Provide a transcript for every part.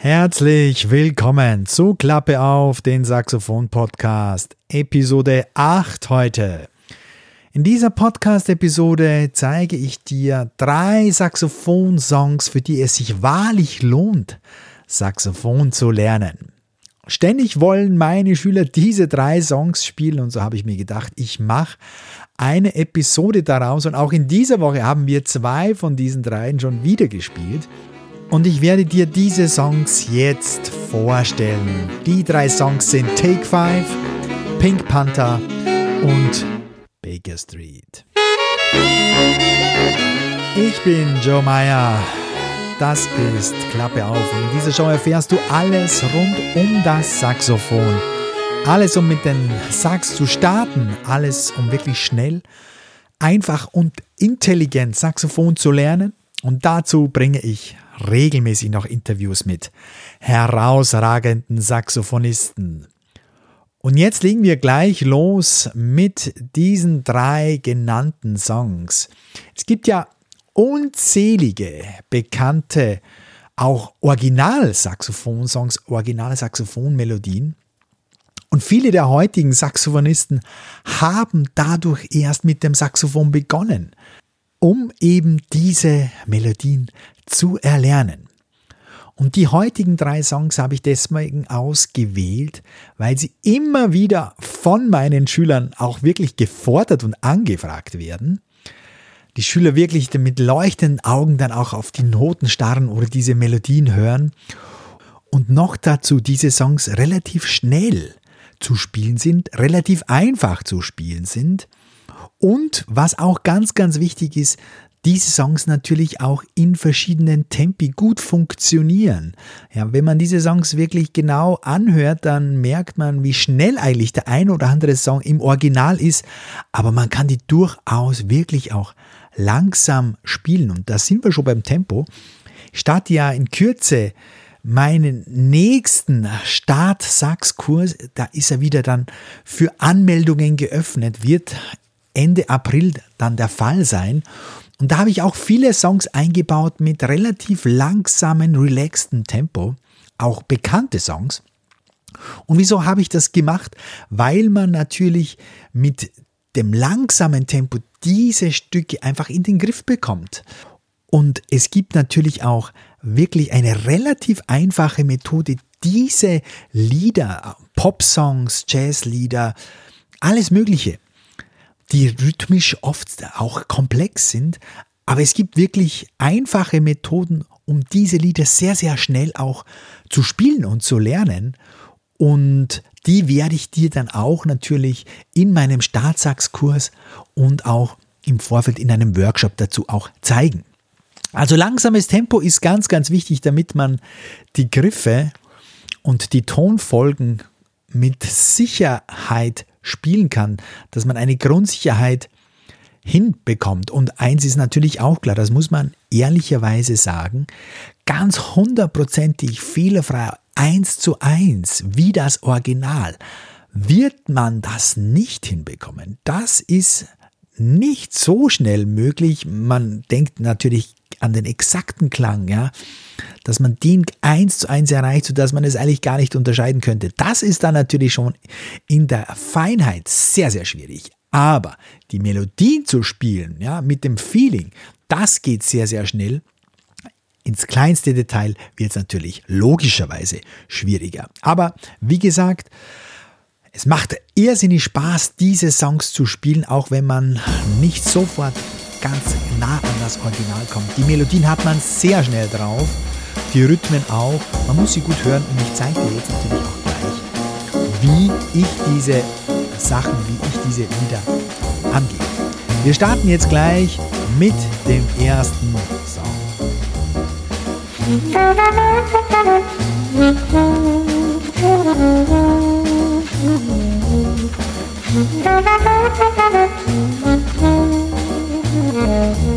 Herzlich willkommen zu Klappe auf den Saxophon Podcast, Episode 8 heute. In dieser Podcast-Episode zeige ich dir drei Saxophon-Songs, für die es sich wahrlich lohnt, Saxophon zu lernen. Ständig wollen meine Schüler diese drei Songs spielen und so habe ich mir gedacht, ich mache eine Episode daraus und auch in dieser Woche haben wir zwei von diesen dreien schon wieder gespielt. Und ich werde dir diese Songs jetzt vorstellen. Die drei Songs sind Take Five, Pink Panther und Baker Street. Ich bin Joe Meyer. Das ist Klappe auf. Und in dieser Show erfährst du alles rund um das Saxophon. Alles, um mit den Sax zu starten. Alles, um wirklich schnell, einfach und intelligent Saxophon zu lernen. Und dazu bringe ich regelmäßig noch Interviews mit herausragenden Saxophonisten. Und jetzt legen wir gleich los mit diesen drei genannten Songs. Es gibt ja unzählige bekannte, auch Original-Saxophon-Songs, originale Saxophon-Melodien. Und viele der heutigen Saxophonisten haben dadurch erst mit dem Saxophon begonnen, um eben diese Melodien zu erlernen. Und die heutigen drei Songs habe ich deswegen ausgewählt, weil sie immer wieder von meinen Schülern auch wirklich gefordert und angefragt werden. Die Schüler wirklich mit leuchtenden Augen dann auch auf die Noten starren oder diese Melodien hören. Und noch dazu diese Songs relativ schnell zu spielen sind, relativ einfach zu spielen sind. Und was auch ganz, ganz wichtig ist, diese Songs natürlich auch in verschiedenen Tempi gut funktionieren. Ja, wenn man diese Songs wirklich genau anhört, dann merkt man, wie schnell eigentlich der ein oder andere Song im Original ist, aber man kann die durchaus wirklich auch langsam spielen. Und da sind wir schon beim Tempo. Starte ja in Kürze meinen nächsten Start-Sax-Kurs, da ist er wieder dann für Anmeldungen geöffnet, wird Ende April dann der Fall sein. Und da habe ich auch viele Songs eingebaut mit relativ langsamen, relaxten Tempo, auch bekannte Songs. Und wieso habe ich das gemacht? Weil man natürlich mit dem langsamen Tempo diese Stücke einfach in den Griff bekommt. Und es gibt natürlich auch wirklich eine relativ einfache Methode, diese Lieder, Pop-Songs, Jazz-Lieder, alles Mögliche die rhythmisch oft auch komplex sind. Aber es gibt wirklich einfache Methoden, um diese Lieder sehr, sehr schnell auch zu spielen und zu lernen. Und die werde ich dir dann auch natürlich in meinem Startsaxkurs und auch im Vorfeld in einem Workshop dazu auch zeigen. Also langsames Tempo ist ganz, ganz wichtig, damit man die Griffe und die Tonfolgen mit Sicherheit spielen kann, dass man eine Grundsicherheit hinbekommt. Und eins ist natürlich auch klar, das muss man ehrlicherweise sagen, ganz hundertprozentig fehlerfrei, eins zu eins, wie das Original, wird man das nicht hinbekommen. Das ist nicht so schnell möglich. Man denkt natürlich an den exakten Klang, ja, dass man den eins zu eins erreicht, sodass man es eigentlich gar nicht unterscheiden könnte. Das ist dann natürlich schon in der Feinheit sehr, sehr schwierig. Aber die Melodien zu spielen, ja, mit dem Feeling, das geht sehr, sehr schnell. Ins kleinste Detail wird es natürlich logischerweise schwieriger. Aber wie gesagt, es macht irrsinnig Spaß, diese Songs zu spielen, auch wenn man nicht sofort ganz nah an das Original kommt. Die Melodien hat man sehr schnell drauf, die Rhythmen auch. Man muss sie gut hören und ich zeige dir jetzt natürlich auch gleich, wie ich diese Sachen, wie ich diese Lieder angehe. Wir starten jetzt gleich mit dem ersten Song. Musik Thank you.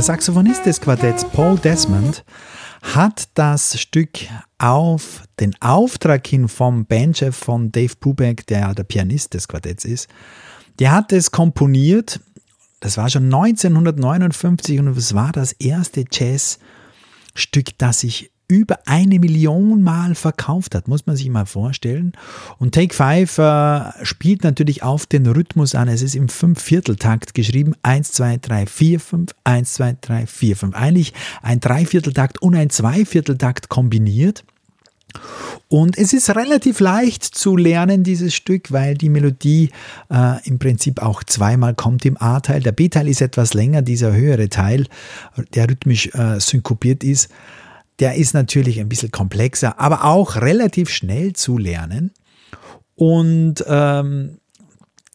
Der Saxophonist des Quartetts, Paul Desmond, hat das Stück auf den Auftrag hin vom Bandchef von Dave Brubeck, der der Pianist des Quartetts ist, der hat es komponiert. Das war schon 1959 und es war das erste Jazzstück, das ich über eine Million Mal verkauft hat, muss man sich mal vorstellen. Und Take Five äh, spielt natürlich auf den Rhythmus an. Es ist im Fünf-Vierteltakt geschrieben. 1, 2, 3, 4, 5, 1, 2, 3, 4, 5. Eigentlich ein Dreivierteltakt und ein Zweivierteltakt kombiniert. Und es ist relativ leicht zu lernen, dieses Stück, weil die Melodie äh, im Prinzip auch zweimal kommt im A-Teil. Der B-Teil ist etwas länger, dieser höhere Teil, der rhythmisch äh, synkopiert ist der ist natürlich ein bisschen komplexer, aber auch relativ schnell zu lernen. Und ähm,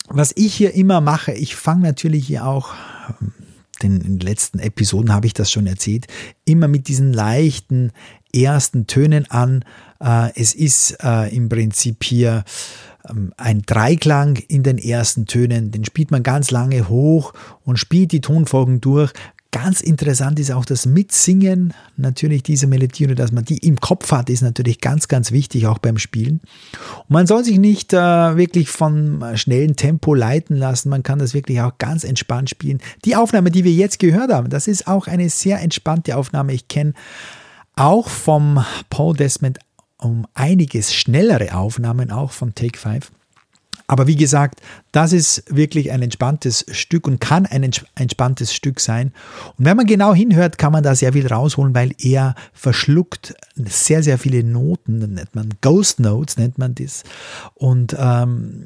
was ich hier immer mache, ich fange natürlich hier auch, denn in den letzten Episoden habe ich das schon erzählt, immer mit diesen leichten ersten Tönen an. Äh, es ist äh, im Prinzip hier ähm, ein Dreiklang in den ersten Tönen, den spielt man ganz lange hoch und spielt die Tonfolgen durch, Ganz interessant ist auch das Mitsingen natürlich dieser Melodie oder dass man die im Kopf hat, ist natürlich ganz, ganz wichtig auch beim Spielen. Und man soll sich nicht äh, wirklich vom schnellen Tempo leiten lassen, man kann das wirklich auch ganz entspannt spielen. Die Aufnahme, die wir jetzt gehört haben, das ist auch eine sehr entspannte Aufnahme. Ich kenne auch vom Paul Desmond um einiges schnellere Aufnahmen, auch von Take 5. Aber wie gesagt, das ist wirklich ein entspanntes Stück und kann ein entspanntes Stück sein. Und wenn man genau hinhört, kann man da sehr viel rausholen, weil er verschluckt sehr, sehr viele Noten, nennt man Ghost Notes, nennt man das. Und ähm,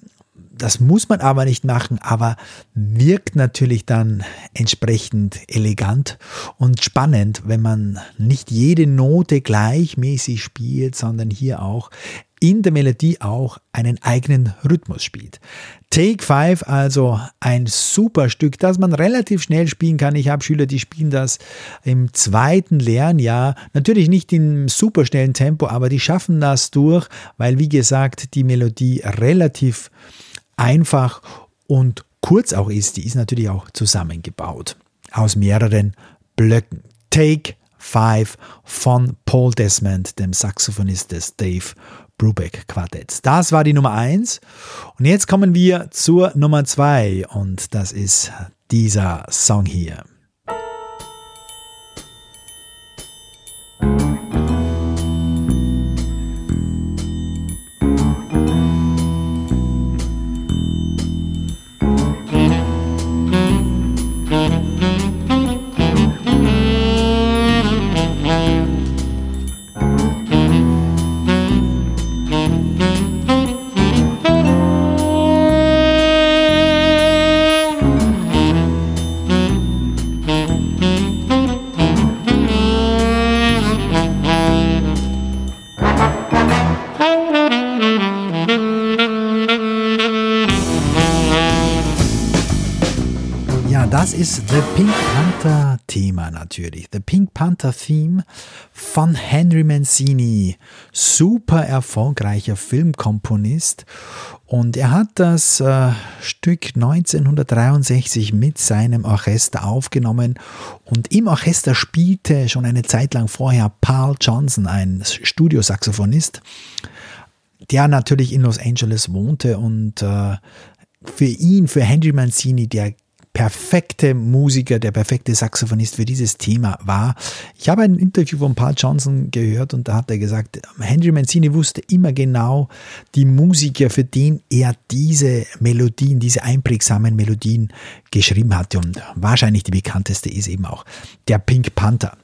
das muss man aber nicht machen, aber wirkt natürlich dann entsprechend elegant und spannend, wenn man nicht jede Note gleichmäßig spielt, sondern hier auch in der Melodie auch einen eigenen Rhythmus spielt. Take 5, also ein super Stück, das man relativ schnell spielen kann. Ich habe Schüler, die spielen das im zweiten Lernjahr. Natürlich nicht im superschnellen Tempo, aber die schaffen das durch, weil, wie gesagt, die Melodie relativ einfach und kurz auch ist. Die ist natürlich auch zusammengebaut aus mehreren Blöcken. Take 5 von Paul Desmond, dem Saxophonist des Dave Brubeck Quartetts. Das war die Nummer 1. Und jetzt kommen wir zur Nummer 2 und das ist dieser Song hier. Natürlich. The Pink Panther Theme von Henry Mancini. Super erfolgreicher Filmkomponist. Und er hat das äh, Stück 1963 mit seinem Orchester aufgenommen. Und im Orchester spielte schon eine Zeit lang vorher Paul Johnson, ein Studiosaxophonist, der natürlich in Los Angeles wohnte und äh, für ihn, für Henry Mancini, der perfekte Musiker, der perfekte Saxophonist für dieses Thema war. Ich habe ein Interview von Paul Johnson gehört und da hat er gesagt, Henry Mancini wusste immer genau die Musiker, für den er diese Melodien, diese einprägsamen Melodien geschrieben hatte. Und wahrscheinlich die bekannteste ist eben auch der Pink Panther.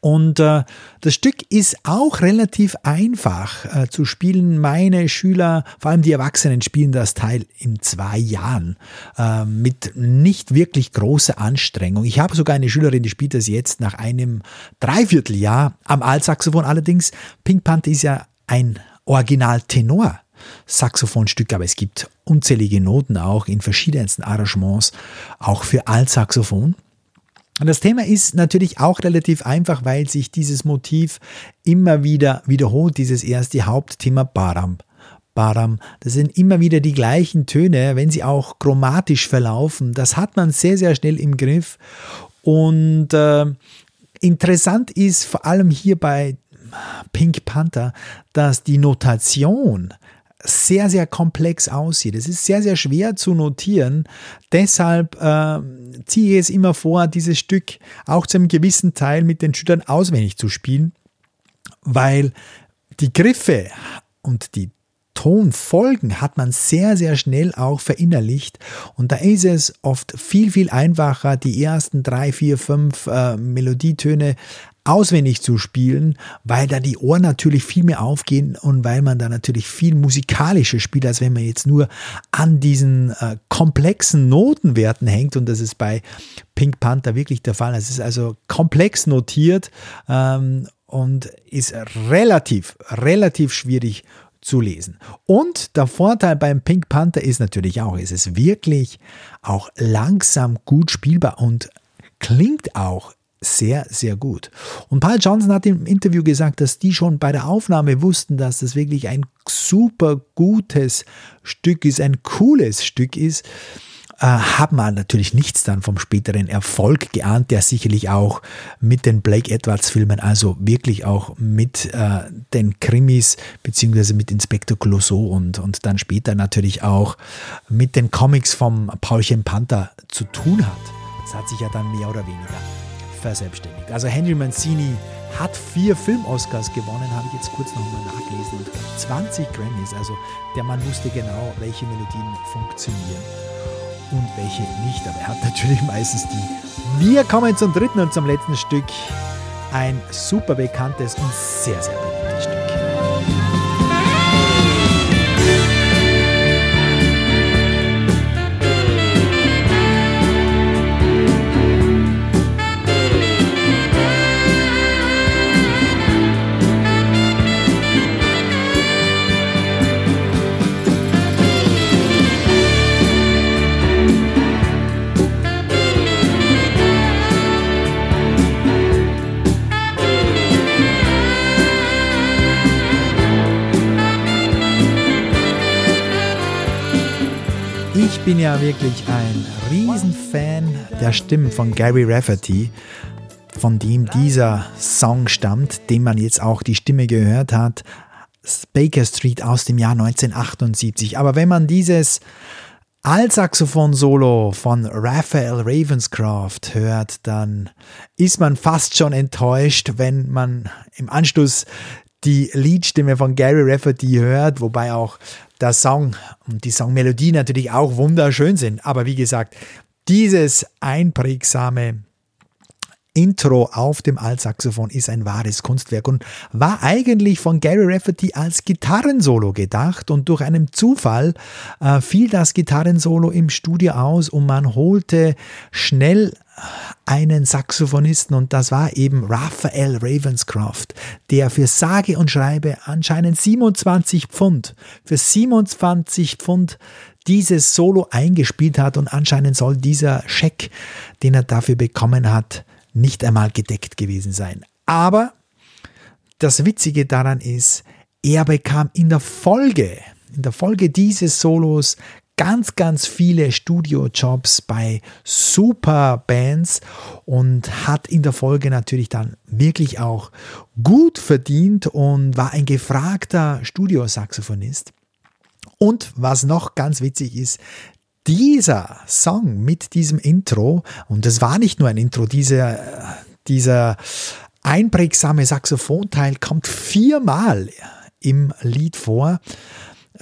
Und äh, das Stück ist auch relativ einfach äh, zu spielen. Meine Schüler, vor allem die Erwachsenen, spielen das Teil in zwei Jahren äh, mit nicht wirklich großer Anstrengung. Ich habe sogar eine Schülerin, die spielt das jetzt nach einem Dreivierteljahr am Altsaxophon. Allerdings, Pink Panther ist ja ein Original Tenor. Saxophonstück, aber es gibt unzählige Noten auch in verschiedensten Arrangements, auch für Altsaxophon. Und das Thema ist natürlich auch relativ einfach, weil sich dieses Motiv immer wieder wiederholt, dieses erste Hauptthema Baram. Baram, das sind immer wieder die gleichen Töne, wenn sie auch chromatisch verlaufen. Das hat man sehr, sehr schnell im Griff. Und äh, interessant ist vor allem hier bei Pink Panther, dass die Notation sehr, sehr komplex aussieht. Es ist sehr, sehr schwer zu notieren. Deshalb äh, ziehe ich es immer vor, dieses Stück auch zu einem gewissen Teil mit den Schülern auswendig zu spielen, weil die Griffe und die Tonfolgen hat man sehr, sehr schnell auch verinnerlicht. Und da ist es oft viel, viel einfacher, die ersten drei, vier, fünf äh, Melodietöne auswendig zu spielen, weil da die Ohren natürlich viel mehr aufgehen und weil man da natürlich viel musikalischer spielt, als wenn man jetzt nur an diesen äh, komplexen Notenwerten hängt. Und das ist bei Pink Panther wirklich der Fall. Es ist also komplex notiert ähm, und ist relativ, relativ schwierig zu lesen. Und der Vorteil beim Pink Panther ist natürlich auch, es ist wirklich auch langsam gut spielbar und klingt auch sehr, sehr gut. Und Paul Johnson hat im Interview gesagt, dass die schon bei der Aufnahme wussten, dass das wirklich ein super gutes Stück ist, ein cooles Stück ist. Äh, haben wir natürlich nichts dann vom späteren Erfolg geahnt, der sicherlich auch mit den Blake Edwards Filmen, also wirklich auch mit äh, den Krimis beziehungsweise mit Inspektor Clouseau und, und dann später natürlich auch mit den Comics vom Paulchen Panther zu tun hat. Das hat sich ja dann mehr oder weniger verselbstständigt. Also Henry Mancini hat vier Film-Oscars gewonnen, habe ich jetzt kurz nochmal nachgelesen, und 20 Grammys. Also der Mann wusste genau, welche Melodien funktionieren und welche nicht. Aber er hat natürlich meistens die. Wir kommen zum dritten und zum letzten Stück. Ein super bekanntes und sehr, sehr beliebtes bin ja wirklich ein Riesenfan der Stimmen von Gary Rafferty, von dem dieser Song stammt, dem man jetzt auch die Stimme gehört hat. Baker Street aus dem Jahr 1978. Aber wenn man dieses Altsaxophon-Solo von Raphael Ravenscraft hört, dann ist man fast schon enttäuscht, wenn man im Anschluss die Liedstimme von Gary Rafferty hört, wobei auch der Song und die Songmelodie natürlich auch wunderschön sind. Aber wie gesagt, dieses einprägsame Intro auf dem Altsaxophon ist ein wahres Kunstwerk und war eigentlich von Gary Rafferty als Gitarrensolo gedacht und durch einen Zufall äh, fiel das Gitarrensolo im Studio aus und man holte schnell einen Saxophonisten und das war eben Raphael Ravenscroft, der für sage und schreibe anscheinend 27 Pfund, für 27 Pfund dieses Solo eingespielt hat und anscheinend soll dieser Scheck, den er dafür bekommen hat, nicht einmal gedeckt gewesen sein. Aber das Witzige daran ist, er bekam in der Folge, in der Folge dieses Solos ganz, ganz viele Studiojobs bei super Bands und hat in der Folge natürlich dann wirklich auch gut verdient und war ein gefragter Studiosaxophonist. Und was noch ganz witzig ist, dieser Song mit diesem Intro, und das war nicht nur ein Intro, dieser, dieser einprägsame Saxophonteil kommt viermal im Lied vor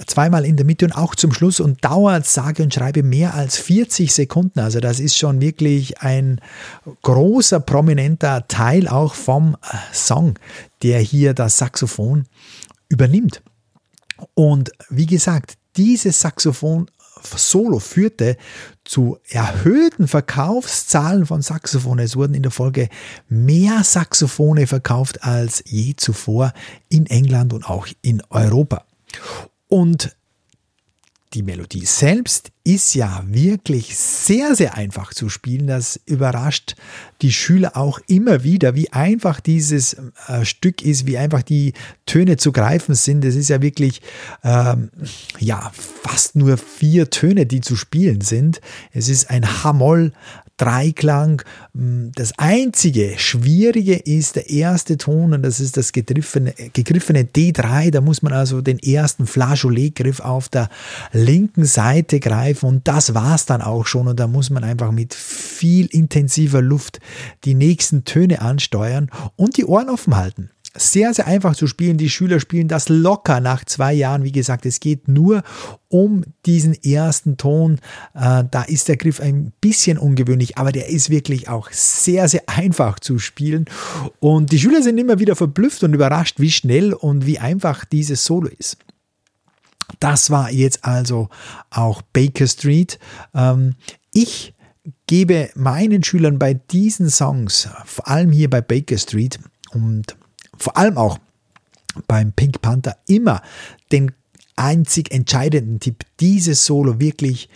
zweimal in der Mitte und auch zum Schluss und dauert sage und schreibe mehr als 40 Sekunden. Also das ist schon wirklich ein großer, prominenter Teil auch vom äh, Song, der hier das Saxophon übernimmt. Und wie gesagt, dieses Saxophon Solo führte zu erhöhten Verkaufszahlen von Saxophonen. Es wurden in der Folge mehr Saxophone verkauft als je zuvor in England und auch in Europa. Und die Melodie selbst ist ja wirklich sehr, sehr einfach zu spielen. Das überrascht die Schüler auch immer wieder, wie einfach dieses äh, Stück ist, wie einfach die Töne zu greifen sind. Es ist ja wirklich, ähm, ja, fast nur vier Töne, die zu spielen sind. Es ist ein Hamoll, Dreiklang. Mm, das einzige Schwierige ist der erste Ton und das ist das gegriffene, gegriffene D3. Da muss man also den ersten Flageolet-Griff auf der linken Seite greifen und das war es dann auch schon und da muss man einfach mit viel intensiver Luft die nächsten Töne ansteuern und die Ohren offen halten sehr, sehr einfach zu spielen. Die Schüler spielen das locker nach zwei Jahren. Wie gesagt, es geht nur um diesen ersten Ton. Äh, da ist der Griff ein bisschen ungewöhnlich, aber der ist wirklich auch sehr, sehr einfach zu spielen. Und die Schüler sind immer wieder verblüfft und überrascht, wie schnell und wie einfach dieses Solo ist. Das war jetzt also auch Baker Street. Ähm, ich gebe meinen Schülern bei diesen Songs, vor allem hier bei Baker Street und vor allem auch beim Pink Panther immer den einzig entscheidenden Tipp, dieses Solo wirklich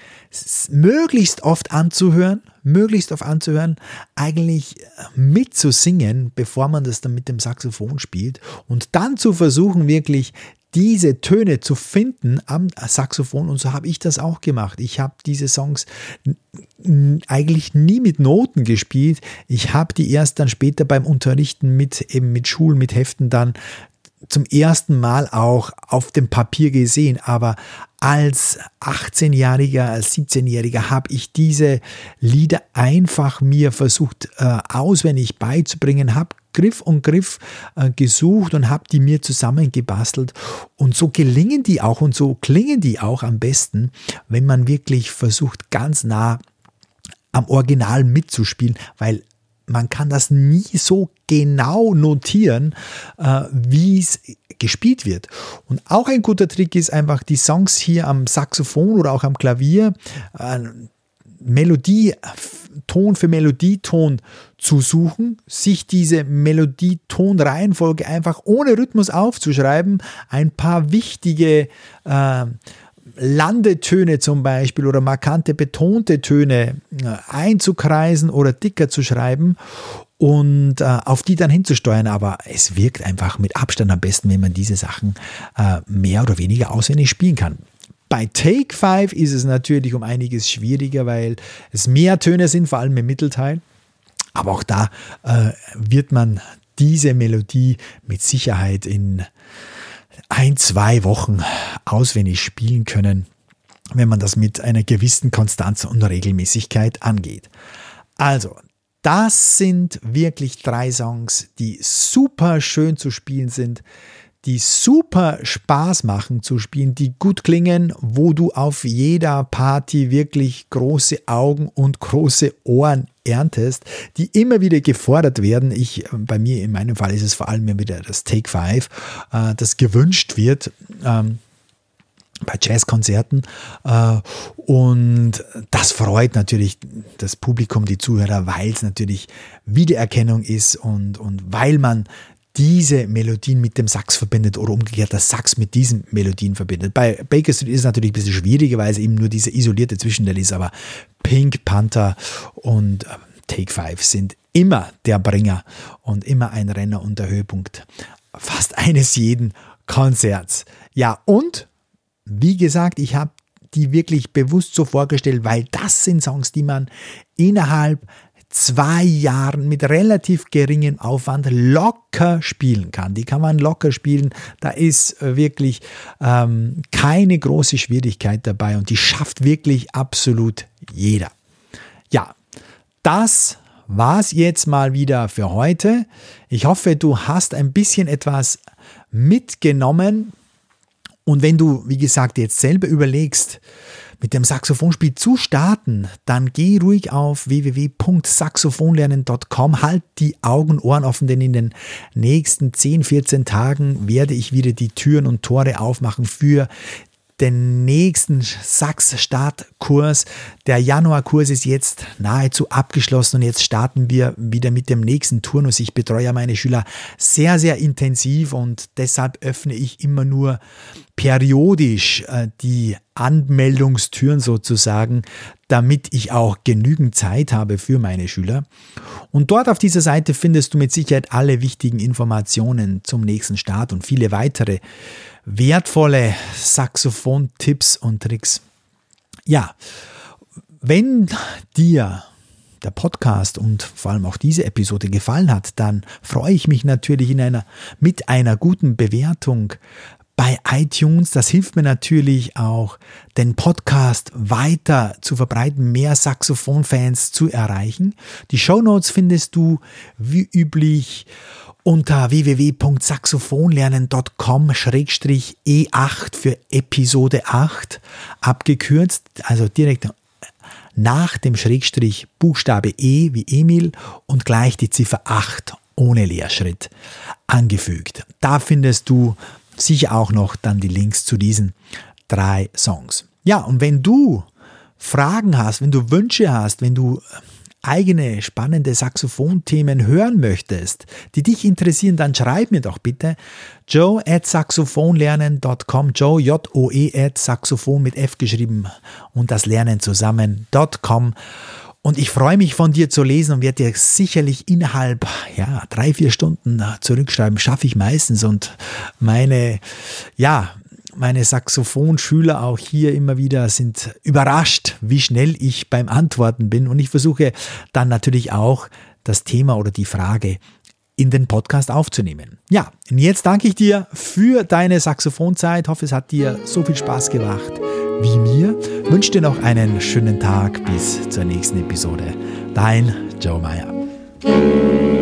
möglichst oft anzuhören, möglichst oft anzuhören, eigentlich mitzusingen, bevor man das dann mit dem Saxophon spielt und dann zu versuchen, wirklich diese Töne zu finden am Saxophon und so habe ich das auch gemacht. Ich habe diese Songs eigentlich nie mit Noten gespielt. Ich habe die erst dann später beim Unterrichten mit eben mit Schulen, mit Heften dann zum ersten Mal auch auf dem Papier gesehen, aber als 18-Jähriger, als 17-Jähriger habe ich diese Lieder einfach mir versucht äh, auswendig beizubringen, habe Griff und Griff äh, gesucht und habe die mir zusammengebastelt. Und so gelingen die auch und so klingen die auch am besten, wenn man wirklich versucht, ganz nah am Original mitzuspielen, weil man kann das nie so genau notieren, äh, wie es gespielt wird. Und auch ein guter Trick ist einfach die Songs hier am Saxophon oder auch am Klavier, äh, Melodie, Ton für Melodieton zu suchen, sich diese Melodietonreihenfolge einfach ohne Rhythmus aufzuschreiben, ein paar wichtige äh, Landetöne zum Beispiel oder markante betonte Töne äh, einzukreisen oder dicker zu schreiben und äh, auf die dann hinzusteuern. Aber es wirkt einfach mit Abstand am besten, wenn man diese Sachen äh, mehr oder weniger auswendig spielen kann. Bei Take 5 ist es natürlich um einiges schwieriger, weil es mehr Töne sind, vor allem im Mittelteil. Aber auch da äh, wird man diese Melodie mit Sicherheit in ein, zwei Wochen auswendig spielen können, wenn man das mit einer gewissen Konstanz und Regelmäßigkeit angeht. Also, das sind wirklich drei Songs, die super schön zu spielen sind, die super Spaß machen zu spielen, die gut klingen, wo du auf jeder Party wirklich große Augen und große Ohren erntest, die immer wieder gefordert werden. Ich, bei mir, in meinem Fall ist es vor allem wieder das Take Five, äh, das gewünscht wird. Ähm, bei Jazzkonzerten. Äh, und das freut natürlich das Publikum, die Zuhörer, weil es natürlich Wiedererkennung ist und, und weil man diese Melodien mit dem Sax verbindet oder umgekehrt das Sax mit diesen Melodien verbindet. Bei Baker Street ist es natürlich ein bisschen schwieriger, weil es eben nur diese isolierte Zwischenteil ist, aber Pink Panther und ähm, Take Five sind immer der Bringer und immer ein Renner und der Höhepunkt fast eines jeden Konzerts. Ja, und wie gesagt, ich habe die wirklich bewusst so vorgestellt, weil das sind Songs, die man innerhalb zwei Jahren mit relativ geringem Aufwand locker spielen kann. Die kann man locker spielen. Da ist äh, wirklich ähm, keine große Schwierigkeit dabei und die schafft wirklich absolut jeder. Ja, das war's jetzt mal wieder für heute. Ich hoffe, du hast ein bisschen etwas mitgenommen. Und wenn du, wie gesagt, jetzt selber überlegst, mit dem Saxophonspiel zu starten, dann geh ruhig auf www.saxophonlernen.com, halt die Augen Ohren offen, denn in den nächsten 10, 14 Tagen werde ich wieder die Türen und Tore aufmachen für den nächsten Sachs-Startkurs. Der Januarkurs ist jetzt nahezu abgeschlossen und jetzt starten wir wieder mit dem nächsten Turnus. Ich betreue meine Schüler sehr, sehr intensiv und deshalb öffne ich immer nur periodisch äh, die Anmeldungstüren sozusagen, damit ich auch genügend Zeit habe für meine Schüler. Und dort auf dieser Seite findest du mit Sicherheit alle wichtigen Informationen zum nächsten Start und viele weitere wertvolle Saxophon-Tipps und Tricks. Ja, wenn dir der Podcast und vor allem auch diese Episode gefallen hat, dann freue ich mich natürlich in einer, mit einer guten Bewertung bei iTunes. Das hilft mir natürlich auch, den Podcast weiter zu verbreiten, mehr Saxophonfans zu erreichen. Die Show Notes findest du wie üblich unter www.saxophonlernen.com-e8 für Episode 8 abgekürzt, also direkt nach dem Schrägstrich Buchstabe E wie Emil und gleich die Ziffer 8 ohne Leerschritt angefügt. Da findest du sicher auch noch dann die Links zu diesen drei Songs. Ja, und wenn du Fragen hast, wenn du Wünsche hast, wenn du eigene spannende Saxophonthemen hören möchtest, die dich interessieren, dann schreib mir doch bitte joe at saxophonlernen.com, joe, J-O-E at Saxophon mit F geschrieben und das Lernen zusammen.com. Und ich freue mich von dir zu lesen und werde dir sicherlich innerhalb, ja, drei, vier Stunden zurückschreiben. Schaffe ich meistens und meine, ja, meine Saxophonschüler auch hier immer wieder sind überrascht, wie schnell ich beim Antworten bin. Und ich versuche dann natürlich auch das Thema oder die Frage in den Podcast aufzunehmen. Ja, und jetzt danke ich dir für deine Saxophonzeit. Hoffe, es hat dir so viel Spaß gemacht wie mir. Wünsche dir noch einen schönen Tag bis zur nächsten Episode. Dein Joe Meyer.